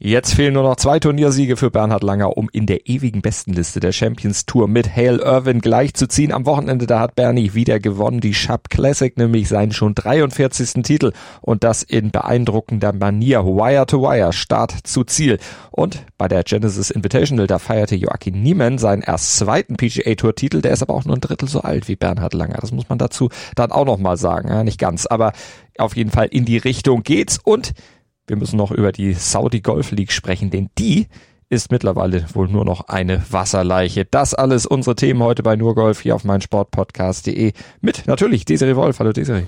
Jetzt fehlen nur noch zwei Turniersiege für Bernhard Langer, um in der ewigen Bestenliste der Champions Tour mit Hale Irwin gleichzuziehen. Am Wochenende, da hat Bernie wieder gewonnen, die Sharp Classic, nämlich seinen schon 43. Titel und das in beeindruckender Manier, Wire to Wire, Start zu Ziel. Und bei der Genesis Invitational, da feierte Joachim Niemann seinen erst zweiten PGA Tour Titel, der ist aber auch nur ein Drittel so alt wie Bernhard Langer. Das muss man dazu dann auch nochmal sagen, ja, nicht ganz, aber auf jeden Fall in die Richtung geht's und wir müssen noch über die Saudi Golf League sprechen, denn die ist mittlerweile wohl nur noch eine Wasserleiche. Das alles unsere Themen heute bei Nurgolf hier auf meinsportpodcast.de mit natürlich Desiree Wolf. Hallo Desiree.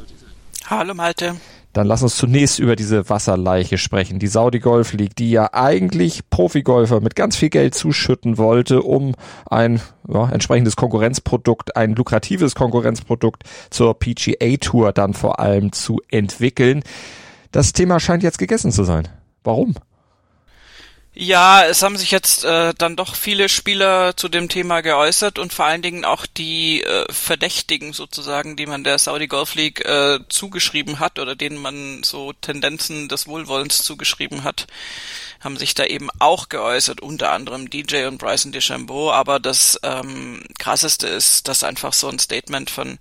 Hallo Malte. Dann lass uns zunächst über diese Wasserleiche sprechen. Die Saudi Golf League, die ja eigentlich Profigolfer mit ganz viel Geld zuschütten wollte, um ein ja, entsprechendes Konkurrenzprodukt, ein lukratives Konkurrenzprodukt zur PGA Tour dann vor allem zu entwickeln. Das Thema scheint jetzt gegessen zu sein. Warum? Ja, es haben sich jetzt äh, dann doch viele Spieler zu dem Thema geäußert und vor allen Dingen auch die äh, Verdächtigen sozusagen, die man der Saudi Golf League äh, zugeschrieben hat oder denen man so Tendenzen des Wohlwollens zugeschrieben hat, haben sich da eben auch geäußert, unter anderem DJ und Bryson DeChambeau. Aber das ähm, krasseste ist, dass einfach so ein Statement von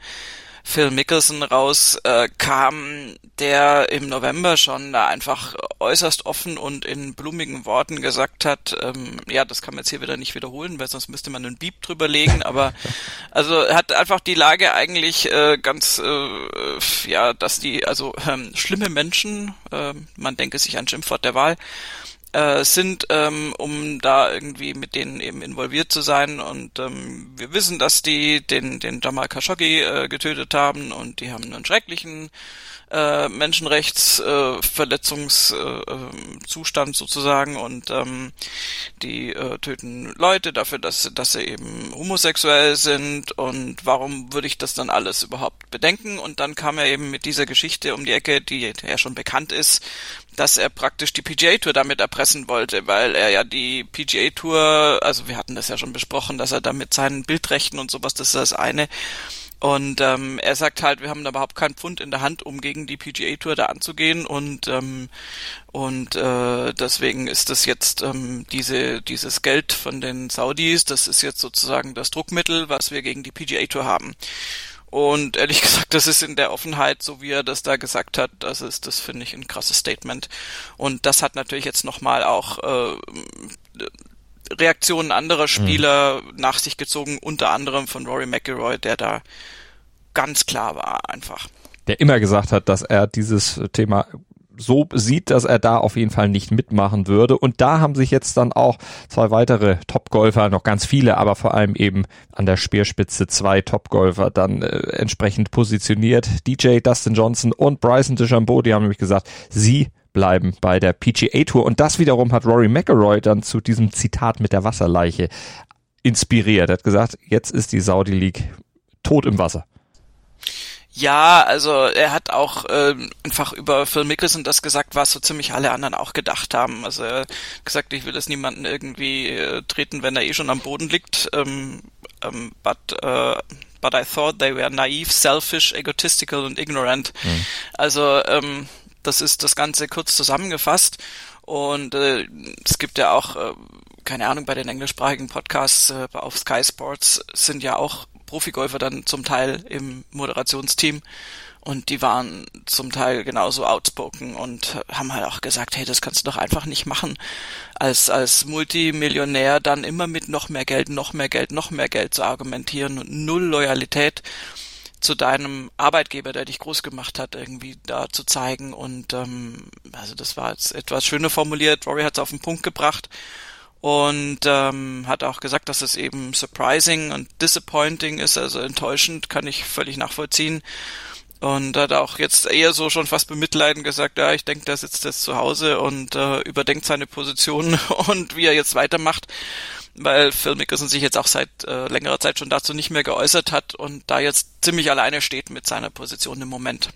Phil Mickelson rauskam, äh, der im November schon da einfach äußerst offen und in blumigen Worten gesagt hat, ähm, ja, das kann man jetzt hier wieder nicht wiederholen, weil sonst müsste man einen Beep drüber legen, aber also hat einfach die Lage eigentlich äh, ganz, äh, ja, dass die, also ähm, schlimme Menschen, äh, man denke sich an Schimpfwort der Wahl, äh, sind, ähm, um da irgendwie mit denen eben involviert zu sein. Und ähm, wir wissen, dass die den, den Jamal Khashoggi äh, getötet haben und die haben einen schrecklichen äh, Menschenrechtsverletzungszustand äh, äh, sozusagen und ähm, die äh, töten Leute dafür, dass, dass sie eben homosexuell sind und warum würde ich das dann alles überhaupt bedenken? Und dann kam er eben mit dieser Geschichte um die Ecke, die ja schon bekannt ist, dass er praktisch die PGA Tour damit erpressen wollte, weil er ja die PGA Tour, also wir hatten das ja schon besprochen, dass er da mit seinen Bildrechten und sowas, das ist das eine. Und ähm, er sagt halt, wir haben da überhaupt keinen Pfund in der Hand, um gegen die PGA Tour da anzugehen und ähm, und äh, deswegen ist das jetzt ähm, diese dieses Geld von den Saudis, das ist jetzt sozusagen das Druckmittel, was wir gegen die PGA Tour haben. Und ehrlich gesagt, das ist in der Offenheit, so wie er das da gesagt hat, das ist, das finde ich ein krasses Statement. Und das hat natürlich jetzt nochmal auch äh, Reaktionen anderer Spieler mhm. nach sich gezogen, unter anderem von Rory McIlroy, der da ganz klar war einfach. Der immer gesagt hat, dass er dieses Thema so sieht, dass er da auf jeden Fall nicht mitmachen würde. Und da haben sich jetzt dann auch zwei weitere Topgolfer, noch ganz viele, aber vor allem eben an der Speerspitze zwei Topgolfer dann äh, entsprechend positioniert. DJ Dustin Johnson und Bryson DeChambeau, die haben nämlich gesagt, sie bleiben bei der PGA Tour. Und das wiederum hat Rory McIlroy dann zu diesem Zitat mit der Wasserleiche inspiriert. Er hat gesagt, jetzt ist die Saudi League tot im Wasser. Ja, also er hat auch äh, einfach über Phil Mickelson das gesagt, was so ziemlich alle anderen auch gedacht haben. Also er hat gesagt, ich will es niemanden irgendwie äh, treten, wenn er eh schon am Boden liegt. Ähm, ähm, but, äh, but I thought they were naive, selfish, egotistical und ignorant. Mhm. Also ähm, das ist das Ganze kurz zusammengefasst. Und äh, es gibt ja auch, äh, keine Ahnung, bei den englischsprachigen Podcasts äh, auf Sky Sports sind ja auch Profigolfer dann zum Teil im Moderationsteam und die waren zum Teil genauso outspoken und haben halt auch gesagt, hey, das kannst du doch einfach nicht machen. Als, als Multimillionär dann immer mit noch mehr Geld, noch mehr Geld, noch mehr Geld zu argumentieren und null Loyalität zu deinem Arbeitgeber, der dich groß gemacht hat, irgendwie da zu zeigen. Und ähm, also das war jetzt etwas schöner formuliert. Rory hat es auf den Punkt gebracht und ähm, hat auch gesagt, dass es eben surprising und disappointing ist, also enttäuschend, kann ich völlig nachvollziehen. Und hat auch jetzt eher so schon fast bemitleidend gesagt, ja, ich denke, der sitzt jetzt zu Hause und äh, überdenkt seine Position und wie er jetzt weitermacht weil Phil Mickelson sich jetzt auch seit äh, längerer Zeit schon dazu nicht mehr geäußert hat und da jetzt ziemlich alleine steht mit seiner Position im Moment.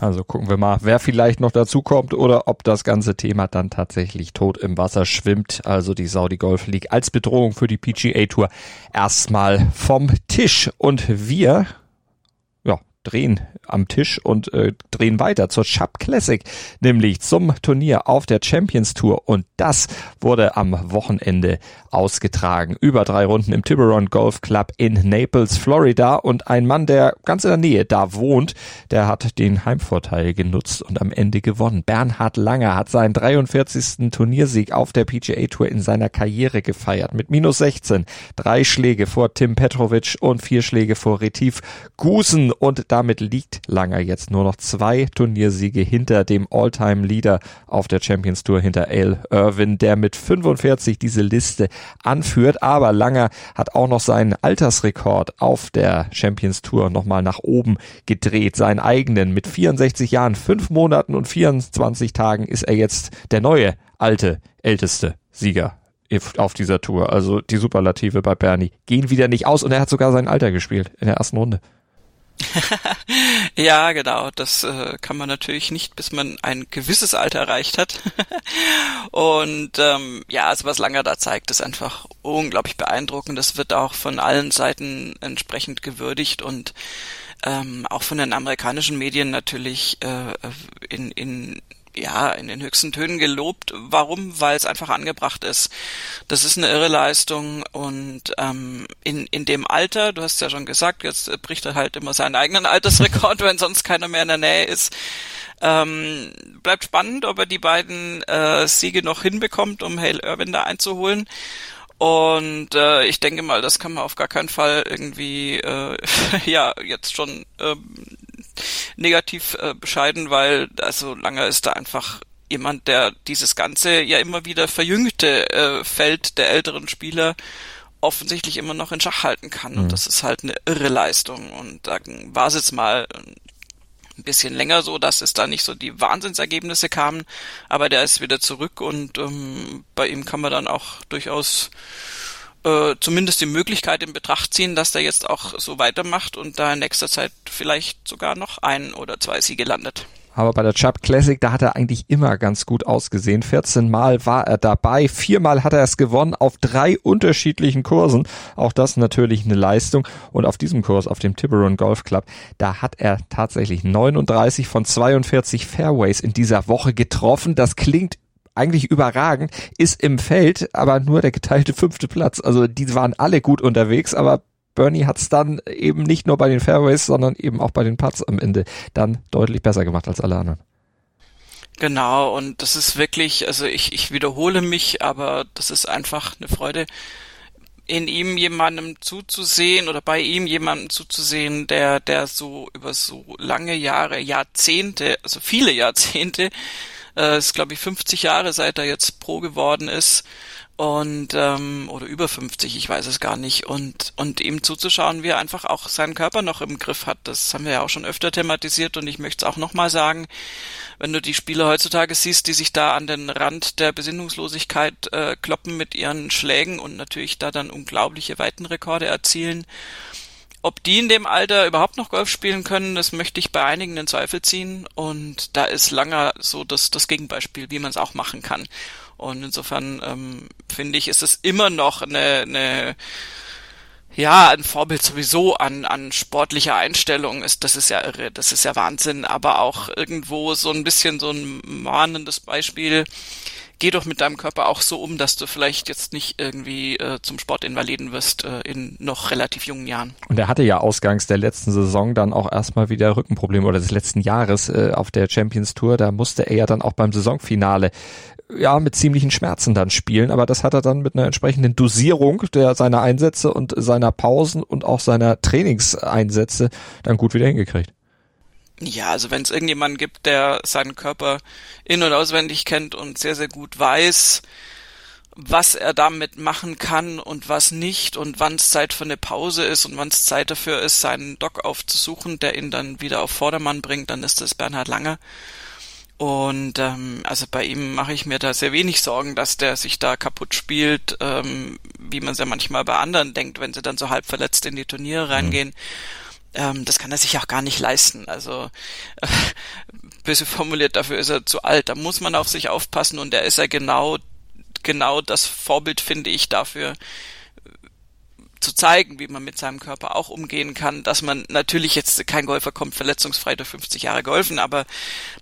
Also gucken wir mal, wer vielleicht noch dazu kommt oder ob das ganze Thema dann tatsächlich tot im Wasser schwimmt. Also die Saudi Golf League als Bedrohung für die PGA Tour erstmal vom Tisch. Und wir drehen am Tisch und äh, drehen weiter zur Chubb Classic, nämlich zum Turnier auf der Champions Tour. Und das wurde am Wochenende ausgetragen. Über drei Runden im Tiburon Golf Club in Naples, Florida. Und ein Mann, der ganz in der Nähe da wohnt, der hat den Heimvorteil genutzt und am Ende gewonnen. Bernhard Langer hat seinen 43. Turniersieg auf der PGA Tour in seiner Karriere gefeiert. Mit minus 16. Drei Schläge vor Tim Petrovic und vier Schläge vor Retif Gusen. Und damit liegt Langer jetzt nur noch zwei Turniersiege hinter dem All-Time-Leader auf der Champions Tour, hinter Al Irwin, der mit 45 diese Liste anführt. Aber Langer hat auch noch seinen Altersrekord auf der Champions Tour nochmal nach oben gedreht. Seinen eigenen mit 64 Jahren, 5 Monaten und 24 Tagen ist er jetzt der neue, alte, älteste Sieger auf dieser Tour. Also die Superlative bei Bernie gehen wieder nicht aus und er hat sogar sein Alter gespielt in der ersten Runde. ja, genau. Das äh, kann man natürlich nicht, bis man ein gewisses Alter erreicht hat. und ähm, ja, also was Langer da zeigt, ist einfach unglaublich beeindruckend. Das wird auch von allen Seiten entsprechend gewürdigt und ähm, auch von den amerikanischen Medien natürlich äh, in, in ja, in den höchsten Tönen gelobt. Warum? Weil es einfach angebracht ist. Das ist eine irre Leistung und ähm, in, in dem Alter, du hast ja schon gesagt, jetzt bricht er halt immer seinen eigenen Altersrekord, wenn sonst keiner mehr in der Nähe ist. Ähm, bleibt spannend, ob er die beiden äh, Siege noch hinbekommt, um Hale Irwin da einzuholen. Und äh, ich denke mal, das kann man auf gar keinen Fall irgendwie äh, ja jetzt schon ähm, negativ äh, bescheiden, weil also lange ist da einfach jemand, der dieses ganze ja immer wieder verjüngte äh, Feld der älteren Spieler offensichtlich immer noch in Schach halten kann. Mhm. Und das ist halt eine irre Leistung. Und da war es jetzt mal ein bisschen länger so, dass es da nicht so die Wahnsinnsergebnisse kamen, aber der ist wieder zurück und ähm, bei ihm kann man dann auch durchaus äh, zumindest die Möglichkeit in Betracht ziehen, dass der jetzt auch so weitermacht und da in nächster Zeit vielleicht sogar noch ein oder zwei Siege landet. Aber bei der Chubb Classic, da hat er eigentlich immer ganz gut ausgesehen. 14 Mal war er dabei, viermal hat er es gewonnen auf drei unterschiedlichen Kursen. Auch das natürlich eine Leistung. Und auf diesem Kurs, auf dem Tiburon Golf Club, da hat er tatsächlich 39 von 42 Fairways in dieser Woche getroffen. Das klingt eigentlich überragend, ist im Feld aber nur der geteilte fünfte Platz. Also die waren alle gut unterwegs, aber Bernie hat es dann eben nicht nur bei den Fairways, sondern eben auch bei den Putts am Ende dann deutlich besser gemacht als alle anderen. Genau, und das ist wirklich, also ich, ich wiederhole mich, aber das ist einfach eine Freude, in ihm jemandem zuzusehen oder bei ihm jemandem zuzusehen, der, der so über so lange Jahre, Jahrzehnte, also viele Jahrzehnte äh, ist, glaube ich, 50 Jahre, seit er jetzt Pro geworden ist. Und ähm, oder über 50, ich weiß es gar nicht. Und und ihm zuzuschauen, wie er einfach auch seinen Körper noch im Griff hat. Das haben wir ja auch schon öfter thematisiert und ich möchte es auch nochmal sagen. Wenn du die Spieler heutzutage siehst, die sich da an den Rand der Besinnungslosigkeit äh, kloppen mit ihren Schlägen und natürlich da dann unglaubliche Weitenrekorde erzielen, ob die in dem Alter überhaupt noch Golf spielen können, das möchte ich bei einigen in Zweifel ziehen. Und da ist Langer so das, das Gegenbeispiel, wie man es auch machen kann. Und insofern ähm, finde ich, ist es immer noch eine, eine ja, ein Vorbild sowieso an, an sportlicher Einstellung ist, das ist ja irre, das ist ja Wahnsinn, aber auch irgendwo so ein bisschen so ein mahnendes Beispiel, geh doch mit deinem Körper auch so um, dass du vielleicht jetzt nicht irgendwie äh, zum Sportinvaliden wirst äh, in noch relativ jungen Jahren. Und er hatte ja ausgangs der letzten Saison dann auch erstmal wieder Rückenprobleme oder des letzten Jahres äh, auf der Champions Tour. Da musste er ja dann auch beim Saisonfinale ja mit ziemlichen Schmerzen dann spielen, aber das hat er dann mit einer entsprechenden Dosierung der seiner Einsätze und seiner Pausen und auch seiner Trainingseinsätze dann gut wieder hingekriegt. Ja, also wenn es irgendjemanden gibt, der seinen Körper in- und auswendig kennt und sehr, sehr gut weiß, was er damit machen kann und was nicht und wann es Zeit für eine Pause ist und wann es Zeit dafür ist, seinen Doc aufzusuchen, der ihn dann wieder auf Vordermann bringt, dann ist das Bernhard Langer. Und ähm, also bei ihm mache ich mir da sehr wenig Sorgen, dass der sich da kaputt spielt, ähm, wie man es ja manchmal bei anderen denkt, wenn sie dann so halb verletzt in die Turniere mhm. reingehen. Mhm. Ähm, das kann er sich auch gar nicht leisten. Also äh, böse formuliert, dafür ist er zu alt. Da muss man auf sich aufpassen und er ist ja genau genau das Vorbild, finde ich, dafür, zu zeigen, wie man mit seinem Körper auch umgehen kann, dass man natürlich jetzt kein Golfer kommt verletzungsfrei durch 50 Jahre golfen, aber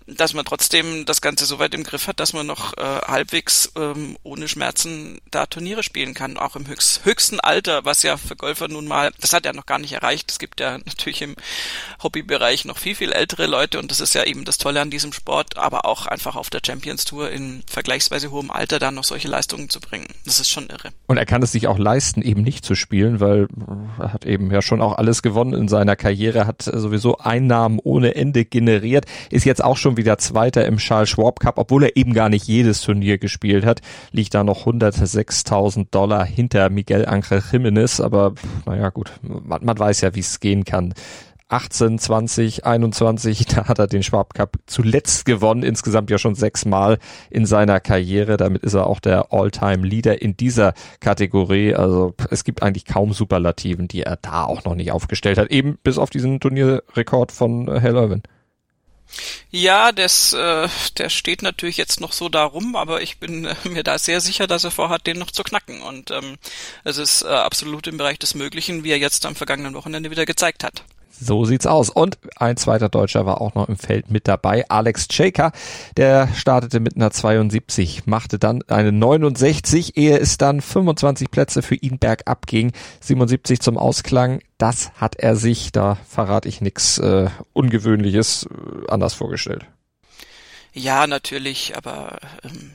dass man trotzdem das Ganze so weit im Griff hat, dass man noch äh, halbwegs ähm, ohne Schmerzen da Turniere spielen kann, auch im höchst, höchsten Alter, was ja für Golfer nun mal, das hat er noch gar nicht erreicht. Es gibt ja natürlich im Hobbybereich noch viel, viel ältere Leute und das ist ja eben das Tolle an diesem Sport, aber auch einfach auf der Champions Tour in vergleichsweise hohem Alter da noch solche Leistungen zu bringen. Das ist schon irre. Und er kann es sich auch leisten, eben nicht zu spielen spielen, weil er hat eben ja schon auch alles gewonnen in seiner Karriere, hat sowieso Einnahmen ohne Ende generiert, ist jetzt auch schon wieder Zweiter im Charles Schwab Cup, obwohl er eben gar nicht jedes Turnier gespielt hat, liegt da noch 106.000 Dollar hinter Miguel Angel Jimenez, aber naja gut, man, man weiß ja, wie es gehen kann. 18, 20, 21, da hat er den Schwab Cup zuletzt gewonnen, insgesamt ja schon sechsmal in seiner Karriere. Damit ist er auch der All-Time-Leader in dieser Kategorie. Also es gibt eigentlich kaum Superlativen, die er da auch noch nicht aufgestellt hat. Eben bis auf diesen Turnierrekord von Hal Irwin. Ja, das, äh, der steht natürlich jetzt noch so darum, aber ich bin äh, mir da sehr sicher, dass er vorhat, den noch zu knacken. Und ähm, es ist äh, absolut im Bereich des Möglichen, wie er jetzt am vergangenen Wochenende wieder gezeigt hat. So sieht's aus. Und ein zweiter Deutscher war auch noch im Feld mit dabei, Alex Chaker. Der startete mit einer 72, machte dann eine 69, ehe es dann 25 Plätze für ihn bergab ging. 77 zum Ausklang. Das hat er sich, da verrate ich nichts äh, Ungewöhnliches, äh, anders vorgestellt. Ja, natürlich, aber ähm,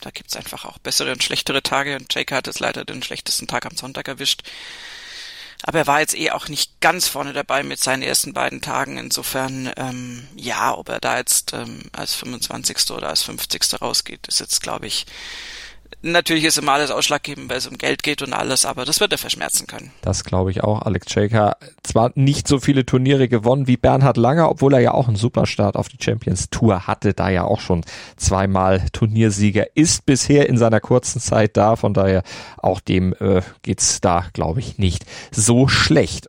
da gibt's einfach auch bessere und schlechtere Tage und Chaker hat es leider den schlechtesten Tag am Sonntag erwischt. Aber er war jetzt eh auch nicht ganz vorne dabei mit seinen ersten beiden Tagen. Insofern, ähm, ja, ob er da jetzt ähm, als 25. oder als 50. rausgeht, ist jetzt, glaube ich, Natürlich ist immer alles ausschlaggebend, weil es um Geld geht und alles, aber das wird er verschmerzen können. Das glaube ich auch. Alex Shaker zwar nicht so viele Turniere gewonnen wie Bernhard Langer, obwohl er ja auch einen Superstart auf die Champions Tour hatte, da ja auch schon zweimal Turniersieger ist bisher in seiner kurzen Zeit da. Von daher auch dem äh, geht's da, glaube ich, nicht so schlecht.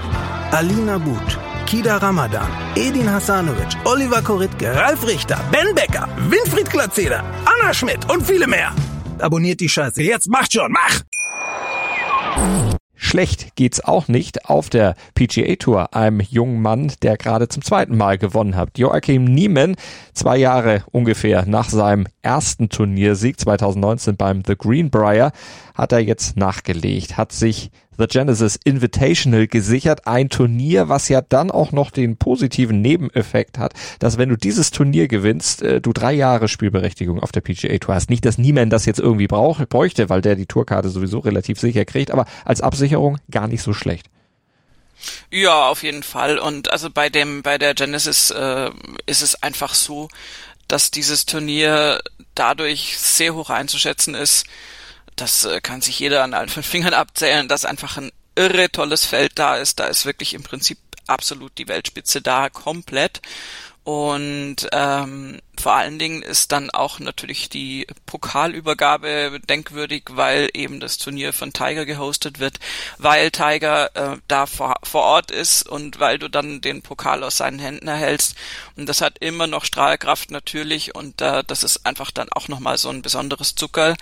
Alina But, Kida Ramadan, Edin Hasanovic, Oliver Koritke, Ralf Richter, Ben Becker, Winfried Glatzeder, Anna Schmidt und viele mehr. Abonniert die Scheiße. Jetzt macht schon, mach! Schlecht geht's auch nicht auf der PGA Tour einem jungen Mann, der gerade zum zweiten Mal gewonnen hat. Joachim Niemann, zwei Jahre ungefähr nach seinem ersten Turniersieg 2019 beim The Greenbrier, hat er jetzt nachgelegt, hat sich The Genesis Invitational gesichert. Ein Turnier, was ja dann auch noch den positiven Nebeneffekt hat, dass wenn du dieses Turnier gewinnst, äh, du drei Jahre Spielberechtigung auf der PGA Tour hast. Nicht, dass niemand das jetzt irgendwie brauch, bräuchte, weil der die Tourkarte sowieso relativ sicher kriegt, aber als Absicherung gar nicht so schlecht. Ja, auf jeden Fall. Und also bei dem, bei der Genesis äh, ist es einfach so, dass dieses Turnier dadurch sehr hoch einzuschätzen ist, das äh, kann sich jeder an allen fünf Fingern abzählen, dass einfach ein irre tolles Feld da ist. Da ist wirklich im Prinzip absolut die Weltspitze da, komplett. Und ähm, vor allen Dingen ist dann auch natürlich die Pokalübergabe denkwürdig, weil eben das Turnier von Tiger gehostet wird, weil Tiger äh, da vor, vor Ort ist und weil du dann den Pokal aus seinen Händen erhältst. Und das hat immer noch Strahlkraft natürlich und äh, das ist einfach dann auch nochmal so ein besonderes Zuckerl.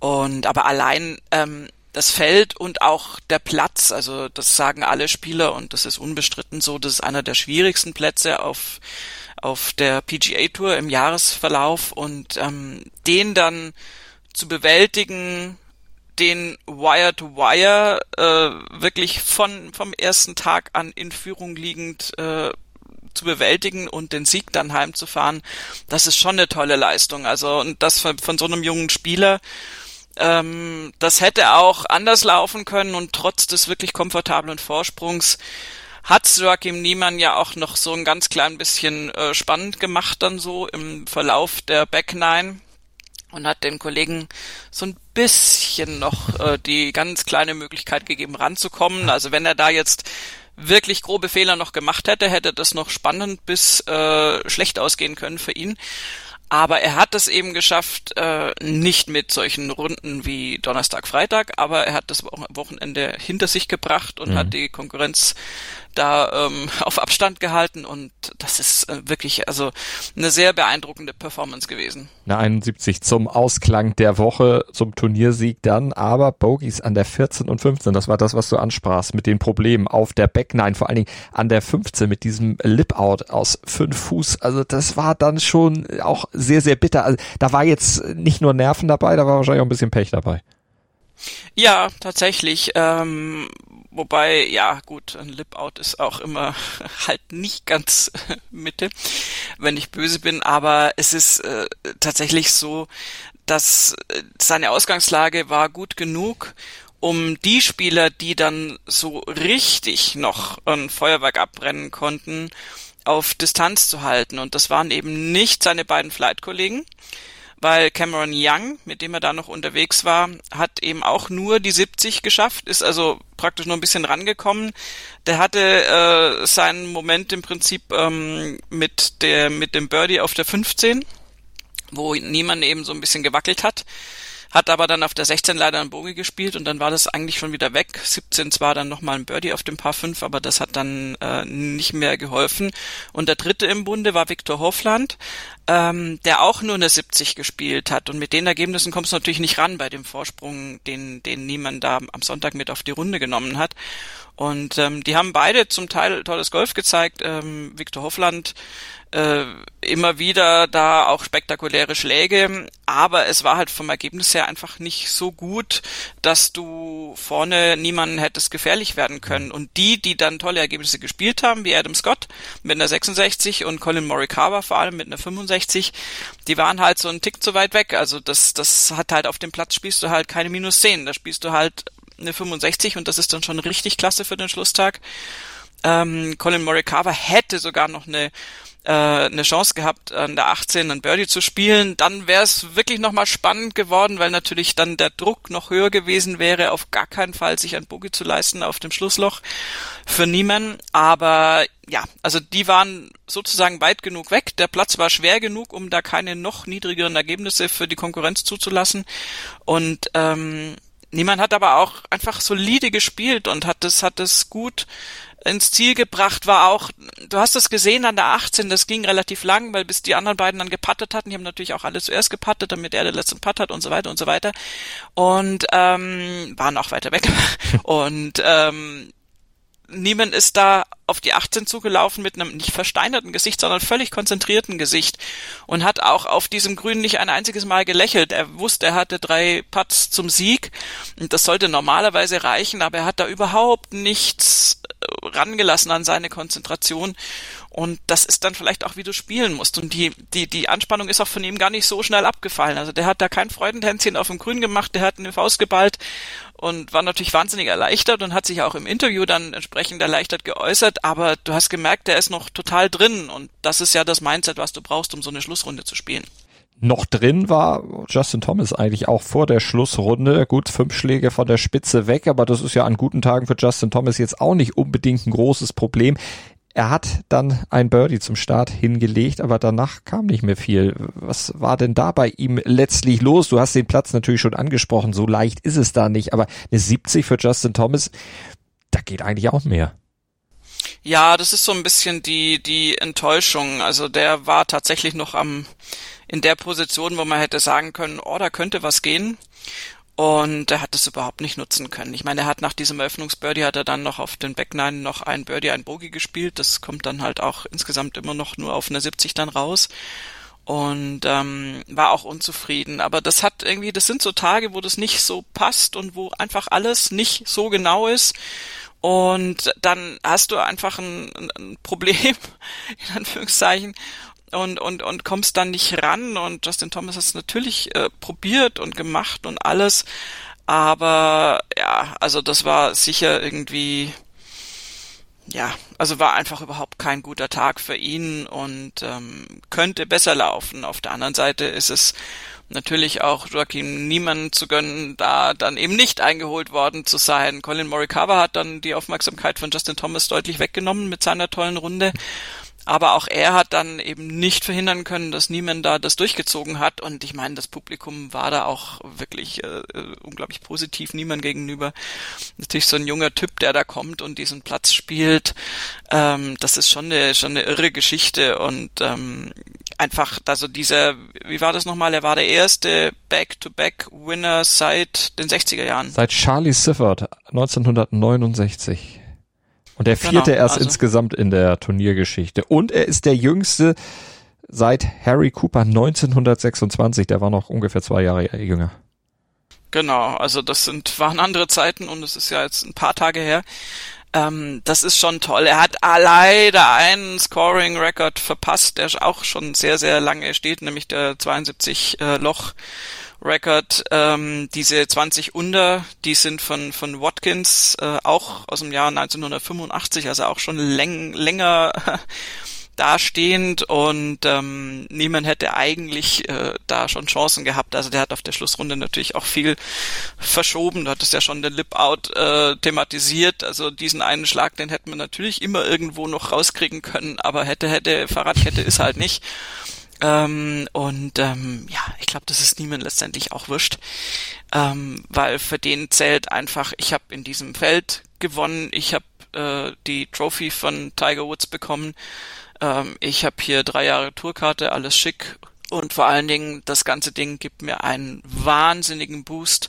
Und aber allein ähm, das Feld und auch der Platz, also das sagen alle Spieler und das ist unbestritten so, das ist einer der schwierigsten Plätze auf auf der PGA Tour im Jahresverlauf und ähm, den dann zu bewältigen, den Wire to Wire äh, wirklich von vom ersten Tag an in Führung liegend äh, zu bewältigen und den Sieg dann heimzufahren, das ist schon eine tolle Leistung. Also und das von, von so einem jungen Spieler, ähm, das hätte auch anders laufen können und trotz des wirklich komfortablen Vorsprungs hat Joachim Niemann ja auch noch so ein ganz klein bisschen äh, spannend gemacht dann so im Verlauf der Back Nine und hat den Kollegen so ein bisschen noch äh, die ganz kleine Möglichkeit gegeben, ranzukommen. Also wenn er da jetzt wirklich grobe Fehler noch gemacht hätte, hätte das noch spannend bis äh, schlecht ausgehen können für ihn. Aber er hat es eben geschafft, äh, nicht mit solchen Runden wie Donnerstag, Freitag, aber er hat das Wochenende hinter sich gebracht und mhm. hat die Konkurrenz da ähm, auf Abstand gehalten und das ist äh, wirklich also eine sehr beeindruckende Performance gewesen. Eine 71 zum Ausklang der Woche, zum Turniersieg dann, aber Bogies an der 14 und 15, das war das, was du ansprachst, mit den Problemen auf der Back 9, vor allen Dingen an der 15 mit diesem Lip-Out aus 5 Fuß, also das war dann schon auch sehr, sehr bitter. Also da war jetzt nicht nur Nerven dabei, da war wahrscheinlich auch ein bisschen Pech dabei. Ja, tatsächlich. Ähm, Wobei, ja, gut, ein Lip-Out ist auch immer halt nicht ganz Mitte, wenn ich böse bin, aber es ist äh, tatsächlich so, dass äh, seine Ausgangslage war gut genug, um die Spieler, die dann so richtig noch ein Feuerwerk abbrennen konnten, auf Distanz zu halten. Und das waren eben nicht seine beiden Flight-Kollegen, weil Cameron Young, mit dem er da noch unterwegs war, hat eben auch nur die 70 geschafft, ist also praktisch nur ein bisschen rangekommen. Der hatte äh, seinen Moment im Prinzip ähm, mit der mit dem Birdie auf der 15, wo niemand eben so ein bisschen gewackelt hat hat aber dann auf der 16 leider einen Bogie gespielt und dann war das eigentlich schon wieder weg. 17 zwar dann nochmal ein Birdie auf dem Paar 5, aber das hat dann äh, nicht mehr geholfen. Und der dritte im Bunde war Viktor Hofland, ähm, der auch nur eine 70 gespielt hat. Und mit den Ergebnissen kommst du natürlich nicht ran bei dem Vorsprung, den, den niemand da am Sonntag mit auf die Runde genommen hat. Und ähm, die haben beide zum Teil tolles Golf gezeigt. Ähm, Viktor Hofland äh, immer wieder da auch spektakuläre Schläge, aber es war halt vom Ergebnis her einfach nicht so gut, dass du vorne niemanden hättest gefährlich werden können. Und die, die dann tolle Ergebnisse gespielt haben, wie Adam Scott mit einer 66 und Colin Morikawa vor allem mit einer 65, die waren halt so einen Tick zu weit weg. Also das, das hat halt auf dem Platz spielst du halt keine minus 10, da spielst du halt eine 65 und das ist dann schon richtig klasse für den Schlusstag. Ähm, Colin Morikawa hätte sogar noch eine äh, eine Chance gehabt, an der 18 ein Birdie zu spielen, dann wäre es wirklich nochmal spannend geworden, weil natürlich dann der Druck noch höher gewesen wäre, auf gar keinen Fall sich ein Boogie zu leisten auf dem Schlussloch für Niemann. Aber ja, also die waren sozusagen weit genug weg. Der Platz war schwer genug, um da keine noch niedrigeren Ergebnisse für die Konkurrenz zuzulassen. Und ähm, Niemand hat aber auch einfach solide gespielt und hat es hat es gut ins Ziel gebracht war auch, du hast es gesehen an der 18, das ging relativ lang, weil bis die anderen beiden dann gepattet hatten, die haben natürlich auch alle zuerst gepattet, damit er den letzten Putt hat und so weiter und so weiter. Und ähm, waren auch weiter weg. und ähm, Niemand ist da auf die 18 zugelaufen mit einem nicht versteinerten Gesicht, sondern völlig konzentrierten Gesicht und hat auch auf diesem Grün nicht ein einziges Mal gelächelt. Er wusste, er hatte drei Putts zum Sieg und das sollte normalerweise reichen, aber er hat da überhaupt nichts rangelassen an seine Konzentration und das ist dann vielleicht auch, wie du spielen musst. Und die, die, die Anspannung ist auch von ihm gar nicht so schnell abgefallen. Also der hat da kein Freudentänzchen auf dem Grün gemacht, der hat eine Faust geballt und war natürlich wahnsinnig erleichtert und hat sich auch im Interview dann entsprechend erleichtert geäußert. Aber du hast gemerkt, der ist noch total drin. Und das ist ja das Mindset, was du brauchst, um so eine Schlussrunde zu spielen noch drin war Justin Thomas eigentlich auch vor der Schlussrunde. Gut, fünf Schläge von der Spitze weg, aber das ist ja an guten Tagen für Justin Thomas jetzt auch nicht unbedingt ein großes Problem Er hat dann ein Birdie zum Start hingelegt, aber danach kam nicht mehr viel. Was war denn da bei ihm letztlich los? Du hast den Platz natürlich schon angesprochen, so leicht ist es da nicht, aber eine 70 für Justin Thomas, da geht eigentlich auch mehr. Ja, das ist so ein bisschen die, die Enttäuschung. Also der war tatsächlich noch am, in der Position, wo man hätte sagen können, oh, da könnte was gehen. Und er hat es überhaupt nicht nutzen können. Ich meine, er hat nach diesem Eröffnungsbirdie hat er dann noch auf den Back Nine noch ein Birdie, ein Bogey gespielt. Das kommt dann halt auch insgesamt immer noch nur auf eine 70 dann raus. Und ähm, war auch unzufrieden. Aber das hat irgendwie, das sind so Tage, wo das nicht so passt und wo einfach alles nicht so genau ist. Und dann hast du einfach ein, ein Problem, in Anführungszeichen, und, und, und kommst dann nicht ran. Und Justin Thomas hat es natürlich äh, probiert und gemacht und alles. Aber ja, also das war sicher irgendwie, ja, also war einfach überhaupt kein guter Tag für ihn und ähm, könnte besser laufen. Auf der anderen Seite ist es natürlich auch Joaquin Niemann zu gönnen, da dann eben nicht eingeholt worden zu sein. Colin Morikawa hat dann die Aufmerksamkeit von Justin Thomas deutlich weggenommen mit seiner tollen Runde. Aber auch er hat dann eben nicht verhindern können, dass niemand da das durchgezogen hat. Und ich meine, das Publikum war da auch wirklich äh, unglaublich positiv niemand gegenüber. Natürlich so ein junger Typ, der da kommt und diesen Platz spielt. Ähm, das ist schon eine, schon eine irre Geschichte. Und ähm, einfach, also dieser, wie war das nochmal? Er war der erste Back-to-Back-Winner seit den 60er Jahren. Seit Charlie Sifford 1969. Und der genau, vierte genau, erst also. insgesamt in der Turniergeschichte. Und er ist der jüngste seit Harry Cooper 1926. Der war noch ungefähr zwei Jahre jünger. Genau, also das sind waren andere Zeiten und es ist ja jetzt ein paar Tage her. Ähm, das ist schon toll. Er hat leider einen Scoring-Record verpasst, der auch schon sehr, sehr lange steht, nämlich der 72 äh, Loch Record, ähm, diese 20 Under, die sind von, von Watkins, äh, auch aus dem Jahr 1985, also auch schon läng, länger dastehend und ähm, niemand hätte eigentlich äh, da schon Chancen gehabt. Also der hat auf der Schlussrunde natürlich auch viel verschoben. Du hattest ja schon den Lip-Out äh, thematisiert. Also diesen einen Schlag, den hätte man natürlich immer irgendwo noch rauskriegen können, aber hätte, hätte, Fahrradkette ist halt nicht. Ähm, und ähm, ja, ich glaube, das ist niemand letztendlich auch wurscht, ähm, weil für den zählt einfach, ich habe in diesem Feld gewonnen, ich habe äh, die Trophy von Tiger Woods bekommen, ähm, ich habe hier drei Jahre Tourkarte, alles schick. Und vor allen Dingen das ganze Ding gibt mir einen wahnsinnigen Boost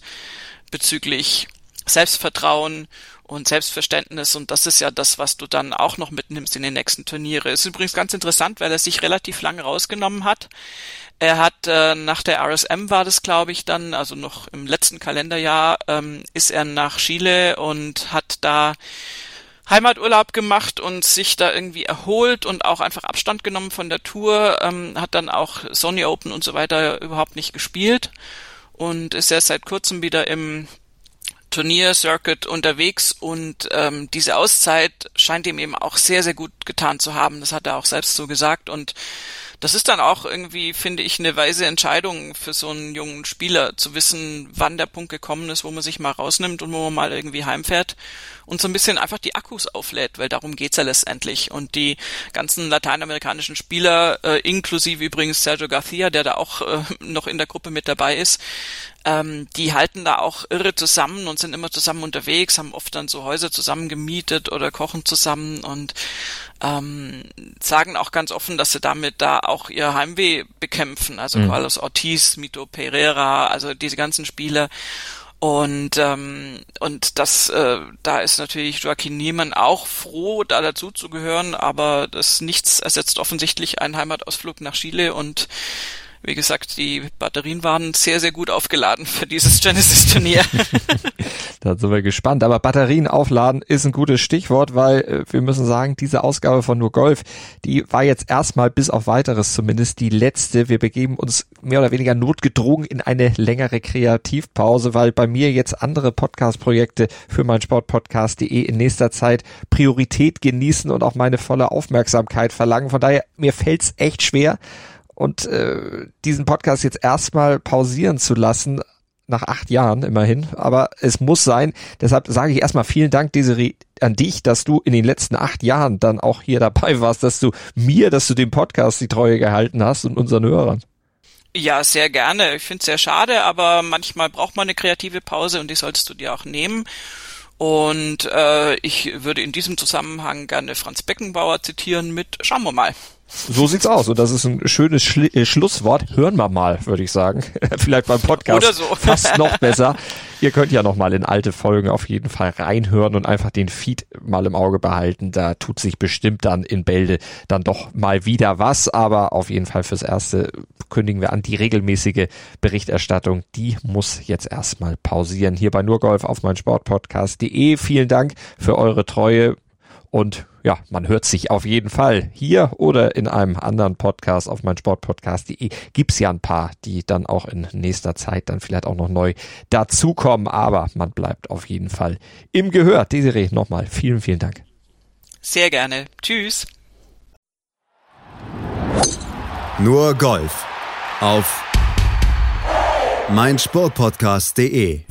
bezüglich Selbstvertrauen und Selbstverständnis und das ist ja das, was du dann auch noch mitnimmst in den nächsten Turniere. Ist übrigens ganz interessant, weil er sich relativ lange rausgenommen hat. Er hat äh, nach der RSM war das, glaube ich, dann, also noch im letzten Kalenderjahr, ähm, ist er nach Chile und hat da Heimaturlaub gemacht und sich da irgendwie erholt und auch einfach Abstand genommen von der Tour, ähm, hat dann auch Sony Open und so weiter überhaupt nicht gespielt und ist erst seit kurzem wieder im Turniercircuit unterwegs und ähm, diese Auszeit scheint ihm eben auch sehr, sehr gut getan zu haben. Das hat er auch selbst so gesagt und das ist dann auch irgendwie, finde ich, eine weise Entscheidung für so einen jungen Spieler, zu wissen, wann der Punkt gekommen ist, wo man sich mal rausnimmt und wo man mal irgendwie heimfährt und so ein bisschen einfach die Akkus auflädt, weil darum geht's ja letztendlich. Und die ganzen lateinamerikanischen Spieler, äh, inklusive übrigens Sergio Garcia, der da auch äh, noch in der Gruppe mit dabei ist, ähm, die halten da auch irre zusammen und sind immer zusammen unterwegs, haben oft dann so Häuser zusammen gemietet oder kochen zusammen und ähm, sagen auch ganz offen, dass sie damit da auch ihr Heimweh bekämpfen. Also mhm. Carlos Ortiz, Mito Pereira, also diese ganzen Spieler. Und ähm, und das äh, da ist natürlich Joaquin Niemann auch froh, da dazu zu gehören, aber das nichts ersetzt offensichtlich einen Heimatausflug nach Chile und wie gesagt, die Batterien waren sehr, sehr gut aufgeladen für dieses Genesis-Turnier. da sind wir gespannt. Aber Batterien aufladen ist ein gutes Stichwort, weil äh, wir müssen sagen, diese Ausgabe von Nur Golf, die war jetzt erstmal bis auf weiteres zumindest die letzte. Wir begeben uns mehr oder weniger notgedrungen in eine längere Kreativpause, weil bei mir jetzt andere Podcast-Projekte für mein Sportpodcast.de in nächster Zeit Priorität genießen und auch meine volle Aufmerksamkeit verlangen. Von daher, mir fällt's echt schwer, und äh, diesen Podcast jetzt erstmal pausieren zu lassen, nach acht Jahren immerhin, aber es muss sein. Deshalb sage ich erstmal vielen Dank, Desiree, an dich, dass du in den letzten acht Jahren dann auch hier dabei warst, dass du mir, dass du dem Podcast die Treue gehalten hast und unseren Hörern. Ja, sehr gerne. Ich finde es sehr schade, aber manchmal braucht man eine kreative Pause und die solltest du dir auch nehmen. Und äh, ich würde in diesem Zusammenhang gerne Franz Beckenbauer zitieren mit Schauen wir mal. So sieht's aus. Und das ist ein schönes Schli äh, Schlusswort. Hören wir mal, würde ich sagen. Vielleicht beim Podcast. Oder so. Fast noch besser. Ihr könnt ja noch mal in alte Folgen auf jeden Fall reinhören und einfach den Feed mal im Auge behalten. Da tut sich bestimmt dann in Bälde dann doch mal wieder was. Aber auf jeden Fall fürs Erste kündigen wir an, die regelmäßige Berichterstattung, die muss jetzt erstmal pausieren. Hier bei Nurgolf auf mein Sportpodcast.de. Vielen Dank für eure Treue. Und ja, man hört sich auf jeden Fall hier oder in einem anderen Podcast auf mein Sportpodcast.de. Gibt's ja ein paar, die dann auch in nächster Zeit dann vielleicht auch noch neu dazukommen. Aber man bleibt auf jeden Fall im Gehör. Desiree, nochmal vielen, vielen Dank. Sehr gerne. Tschüss. Nur Golf auf meinsportpodcast.de